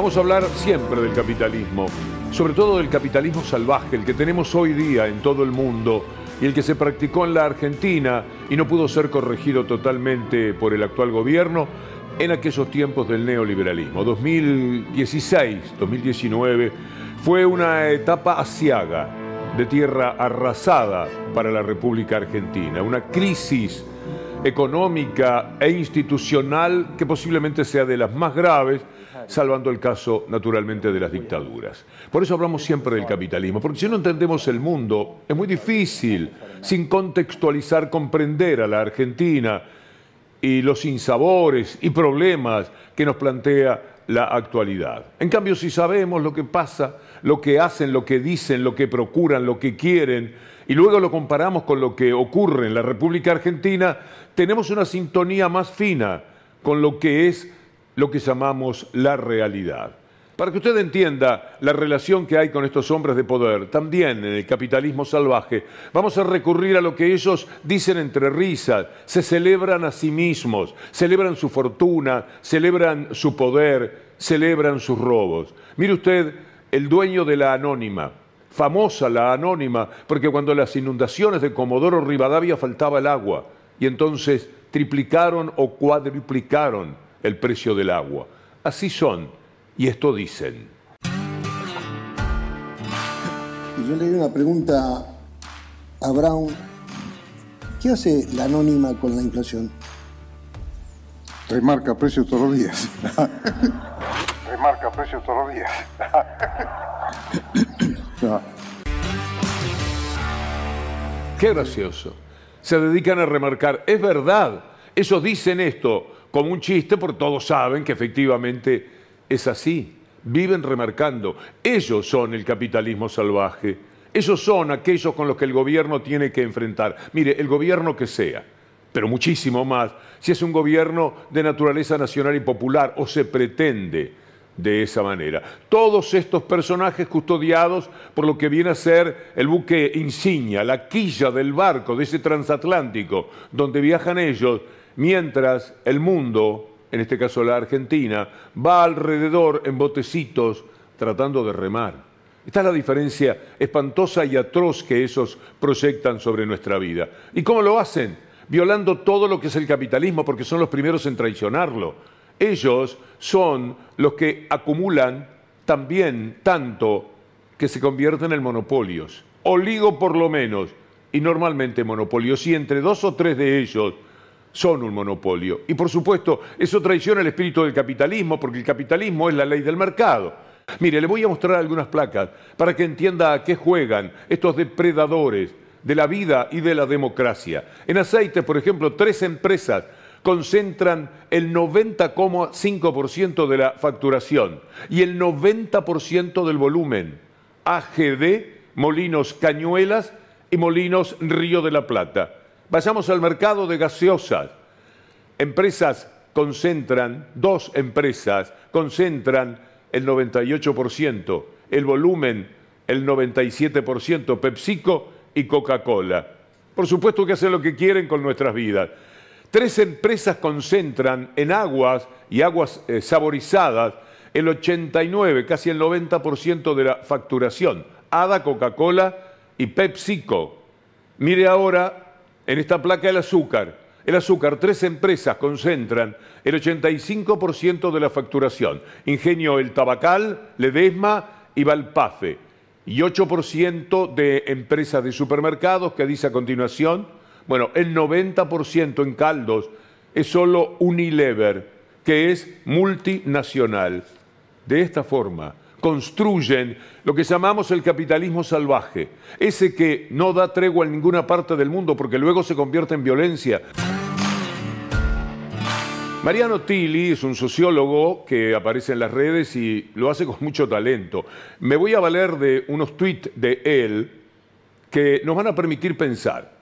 Vamos a hablar siempre del capitalismo, sobre todo del capitalismo salvaje, el que tenemos hoy día en todo el mundo y el que se practicó en la Argentina y no pudo ser corregido totalmente por el actual gobierno en aquellos tiempos del neoliberalismo. 2016, 2019 fue una etapa asiaga de tierra arrasada para la República Argentina, una crisis económica e institucional que posiblemente sea de las más graves, salvando el caso naturalmente de las dictaduras. Por eso hablamos siempre del capitalismo, porque si no entendemos el mundo, es muy difícil, sin contextualizar, comprender a la Argentina y los sinsabores y problemas que nos plantea la actualidad. En cambio, si sabemos lo que pasa, lo que hacen, lo que dicen, lo que procuran, lo que quieren, y luego lo comparamos con lo que ocurre en la República Argentina, tenemos una sintonía más fina con lo que es lo que llamamos la realidad. Para que usted entienda la relación que hay con estos hombres de poder, también en el capitalismo salvaje, vamos a recurrir a lo que ellos dicen entre risas, se celebran a sí mismos, celebran su fortuna, celebran su poder, celebran sus robos. Mire usted, el dueño de la anónima, famosa la anónima, porque cuando las inundaciones de Comodoro Rivadavia faltaba el agua, y entonces triplicaron o cuadriplicaron el precio del agua. Así son y esto dicen. Yo le di una pregunta a Brown. ¿Qué hace la anónima con la inflación? Remarca precios todos los días. Remarca precios todos los días. Qué gracioso. Se dedican a remarcar. Es verdad. Ellos dicen esto como un chiste porque todos saben que efectivamente es así. Viven remarcando. Ellos son el capitalismo salvaje. Esos son aquellos con los que el gobierno tiene que enfrentar. Mire, el gobierno que sea, pero muchísimo más, si es un gobierno de naturaleza nacional y popular o se pretende de esa manera. Todos estos personajes custodiados por lo que viene a ser el buque insignia, la quilla del barco de ese transatlántico, donde viajan ellos, mientras el mundo en este caso la Argentina, va alrededor en botecitos tratando de remar. Esta es la diferencia espantosa y atroz que esos proyectan sobre nuestra vida. ¿Y cómo lo hacen? Violando todo lo que es el capitalismo porque son los primeros en traicionarlo. Ellos son los que acumulan también tanto que se convierten en monopolios. Oligo por lo menos, y normalmente monopolios. Y entre dos o tres de ellos son un monopolio. Y por supuesto, eso traiciona el espíritu del capitalismo, porque el capitalismo es la ley del mercado. Mire, le voy a mostrar algunas placas para que entienda a qué juegan estos depredadores de la vida y de la democracia. En aceite, por ejemplo, tres empresas concentran el 90,5% de la facturación y el 90% del volumen. AGD, Molinos Cañuelas y Molinos Río de la Plata. Vayamos al mercado de gaseosas. Empresas concentran, dos empresas concentran el 98%, el volumen el 97%, PepsiCo y Coca-Cola. Por supuesto que hacen lo que quieren con nuestras vidas. Tres empresas concentran en aguas y aguas eh, saborizadas el 89, casi el 90% de la facturación. ADA, Coca-Cola y PepsiCo. Mire ahora en esta placa el azúcar. El azúcar, tres empresas concentran el 85% de la facturación. Ingenio El Tabacal, Ledesma y Valpafe. Y 8% de empresas de supermercados que dice a continuación. Bueno, el 90% en caldos es solo Unilever, que es multinacional. De esta forma, construyen lo que llamamos el capitalismo salvaje, ese que no da tregua en ninguna parte del mundo porque luego se convierte en violencia. Mariano Tilly es un sociólogo que aparece en las redes y lo hace con mucho talento. Me voy a valer de unos tweets de él que nos van a permitir pensar.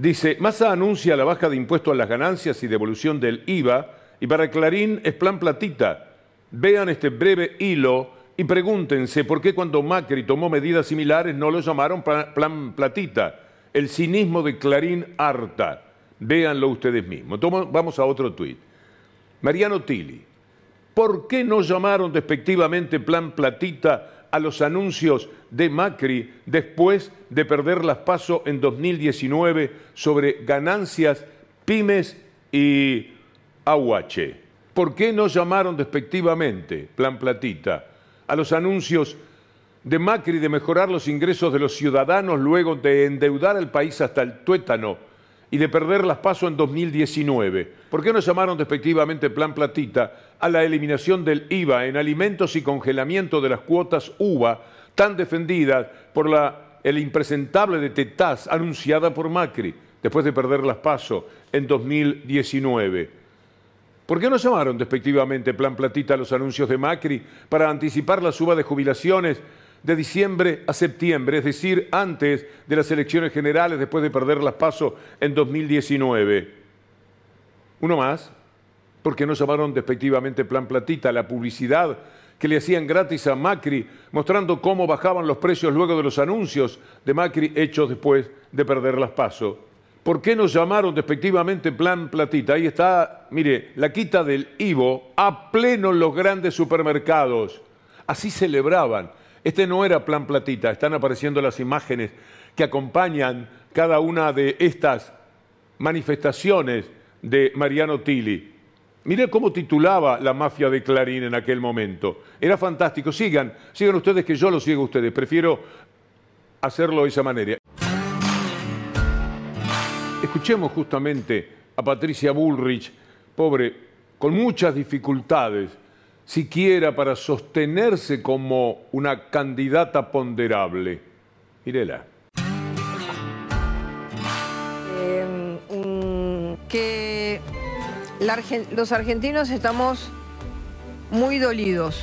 Dice, Massa anuncia la baja de impuestos a las ganancias y devolución del IVA y para Clarín es plan platita. Vean este breve hilo y pregúntense por qué cuando Macri tomó medidas similares no lo llamaron plan platita. El cinismo de Clarín harta. Véanlo ustedes mismos. vamos a otro tuit. Mariano Tilly. ¿Por qué no llamaron despectivamente plan platita a los anuncios de Macri después de perder las pasos en 2019 sobre ganancias, pymes y aguache? ¿Por qué no llamaron despectivamente plan platita a los anuncios de Macri de mejorar los ingresos de los ciudadanos luego de endeudar al país hasta el tuétano y de perder las pasos en 2019? ¿Por qué no llamaron despectivamente plan platita a la eliminación del IVA en alimentos y congelamiento de las cuotas UVA tan defendidas por el impresentable de Tetaz anunciada por Macri después de perder las pasos en 2019? ¿Por qué no llamaron despectivamente plan platita a los anuncios de Macri para anticipar la suba de jubilaciones de diciembre a septiembre, es decir, antes de las elecciones generales, después de perder las pasos en 2019? Uno más, ¿por qué no llamaron despectivamente plan platita la publicidad que le hacían gratis a Macri, mostrando cómo bajaban los precios luego de los anuncios de Macri hechos después de perder las pasos? ¿Por qué nos llamaron despectivamente plan platita? Ahí está, mire, la quita del Ivo a pleno en los grandes supermercados. Así celebraban. Este no era plan platita, están apareciendo las imágenes que acompañan cada una de estas manifestaciones de Mariano Tilly. Mire cómo titulaba la mafia de Clarín en aquel momento. Era fantástico. Sigan, sigan ustedes que yo lo sigo ustedes. Prefiero hacerlo de esa manera. Escuchemos justamente a Patricia Bullrich, pobre, con muchas dificultades, siquiera para sostenerse como una candidata ponderable. Mírela. Eh, que los argentinos estamos muy dolidos.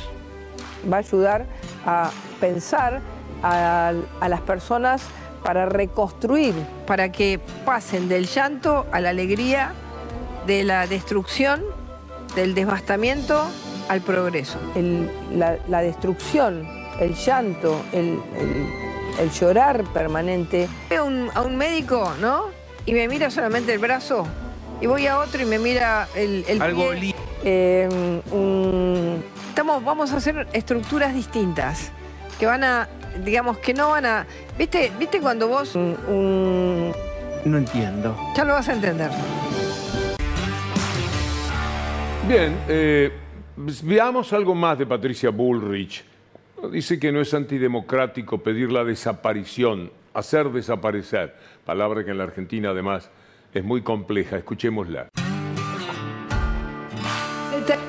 Va a ayudar a pensar a, a las personas para reconstruir, para que pasen del llanto a la alegría, de la destrucción, del devastamiento al progreso. la, destrucción, el llanto, el, llorar permanente. Veo a un médico, ¿no? Y me mira solamente el brazo, y voy a otro y me mira el, el Algo pie. Eh, estamos, vamos a hacer estructuras distintas que van a digamos, que no van a... ¿Viste, ¿viste cuando vos... No entiendo. Ya lo vas a entender. Bien, eh, veamos algo más de Patricia Bullrich. Dice que no es antidemocrático pedir la desaparición, hacer desaparecer, palabra que en la Argentina además es muy compleja. Escuchémosla.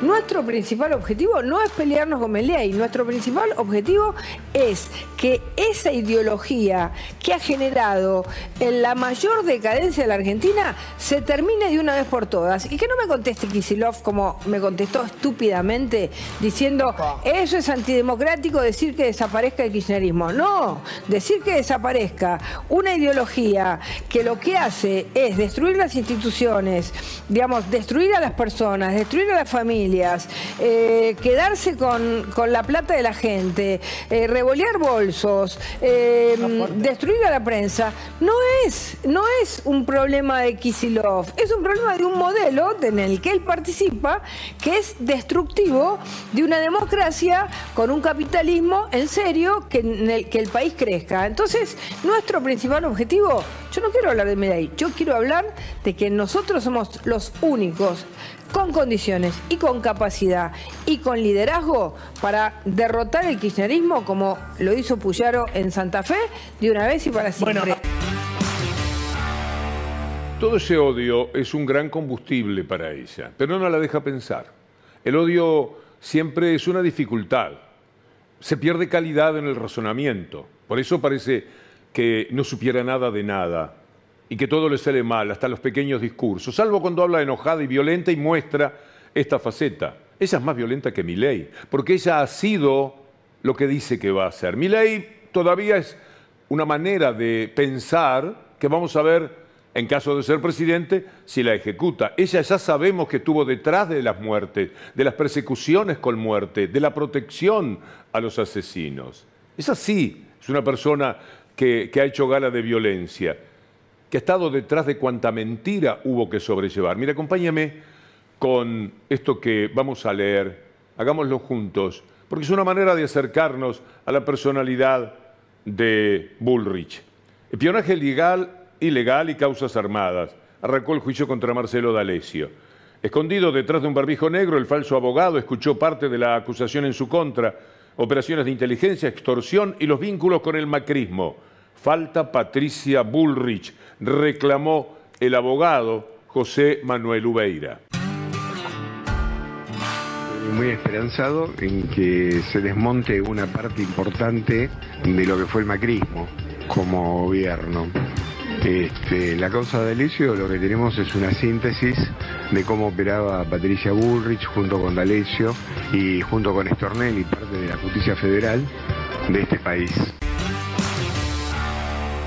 Nuestro principal objetivo no es pelearnos con Milei, nuestro principal objetivo es que esa ideología que ha generado en la mayor decadencia de la Argentina se termine de una vez por todas. Y que no me conteste Kisilov como me contestó estúpidamente diciendo eso es antidemocrático decir que desaparezca el kirchnerismo. No, decir que desaparezca una ideología que lo que hace es destruir las instituciones, digamos, destruir a las personas, destruir a las familias, eh, quedarse con, la plata de la gente, eh, revolear bolsos, eh, destruir a la prensa, no es, no es un problema de Kisilov, es un problema de un modelo en el que él participa que es destructivo de una democracia con un capitalismo en serio que, en el, que el país crezca. Entonces, nuestro principal objetivo, yo no quiero hablar de Medellín, yo quiero hablar de que nosotros somos los únicos con condiciones y con capacidad y con liderazgo para derrotar el kirchnerismo como lo hizo Puyaro en Santa Fe de una vez y para siempre. Todo ese odio es un gran combustible para ella, pero no la deja pensar. El odio siempre es una dificultad. Se pierde calidad en el razonamiento. Por eso parece que no supiera nada de nada y que todo le sale mal, hasta los pequeños discursos, salvo cuando habla enojada y violenta y muestra esta faceta. Ella es más violenta que Milei, porque ella ha sido lo que dice que va a hacer. Milei todavía es una manera de pensar que vamos a ver en caso de ser presidente, si la ejecuta. Ella ya sabemos que estuvo detrás de las muertes, de las persecuciones con muerte, de la protección a los asesinos. Es así, es una persona que, ha hecho gala de violencia que ha estado detrás de cuanta mentira hubo que sobrellevar. Mira, acompáñame con esto que vamos a leer hagámoslo juntos, porque es una manera de acercarnos a la personalidad de Bullrich. Espionaje legal, ilegal y causas armadas. Arrancó el juicio contra Marcelo D'Alessio. Escondido detrás de un barbijo negro, el falso abogado escuchó parte de la acusación en su contra, operaciones de inteligencia, extorsión y los vínculos con el macrismo. Falta Patricia Bullrich, reclamó el abogado José Manuel Ubeira. Muy esperanzado en que se desmonte una parte importante de lo que fue el macrismo como gobierno. Este, la causa de D'Alessio lo que tenemos es una síntesis de cómo operaba Patricia Bullrich junto con D'Alessio y junto con Estornel y parte de la justicia federal de este país.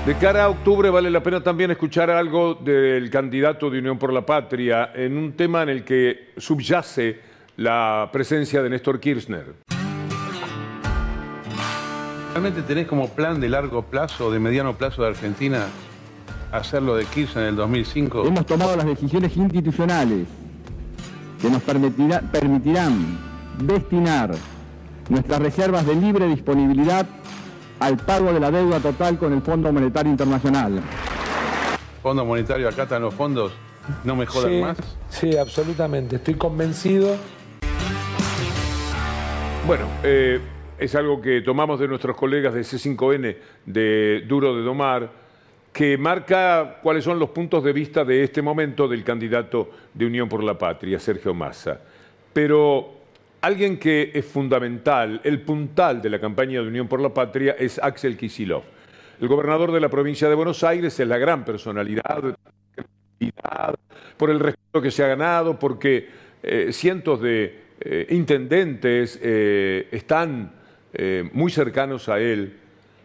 De cara a octubre vale la pena también escuchar algo del candidato de Unión por la Patria en un tema en el que subyace la presencia de Néstor Kirchner. ¿Realmente tenés como plan de largo plazo, de mediano plazo de Argentina, hacerlo de Kirchner en el 2005? Hemos tomado las decisiones institucionales que nos permitirán destinar nuestras reservas de libre disponibilidad al pago de la deuda total con el Fondo Monetario Internacional. Fondo Monetario, acá están los fondos, no me jodan más. Sí, absolutamente, estoy convencido. Bueno, eh, es algo que tomamos de nuestros colegas de C5N, de Duro de Domar, que marca cuáles son los puntos de vista de este momento del candidato de Unión por la Patria, Sergio Massa. Pero alguien que es fundamental, el puntal de la campaña de Unión por la Patria es Axel Kisilov. El gobernador de la provincia de Buenos Aires es la gran personalidad por el respeto que se ha ganado, porque eh, cientos de eh, intendentes eh, están muy cercanos a él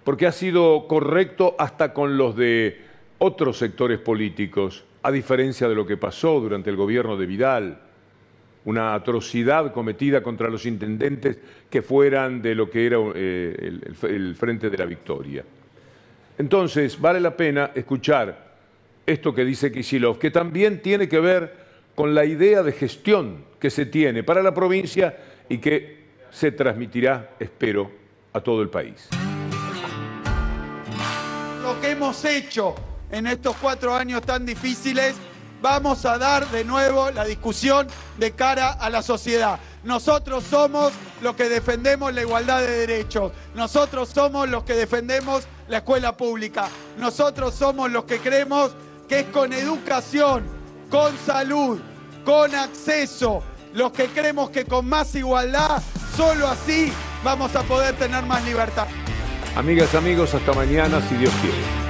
porque ha sido correcto hasta con los de otros sectores políticos, a diferencia de lo que pasó durante el gobierno de Vidal, una atrocidad cometida contra los intendentes que fueran de lo que era eh, el, Frente de la Victoria. Entonces, vale la pena escuchar esto que dice Kisilov, que también tiene que ver con la idea de gestión que se tiene para la provincia y que se transmitirá, espero, a todo el país que hemos hecho en estos cuatro años tan difíciles, vamos a dar de nuevo la discusión de cara a la sociedad. Nosotros somos los que defendemos la igualdad de derechos. Nosotros somos los que defendemos la escuela pública. Nosotros somos los que creemos que es con educación, con salud, con acceso, los que creemos que con más igualdad, solo así vamos a poder tener más libertad. Amigas, amigos, hasta mañana si Dios quiere.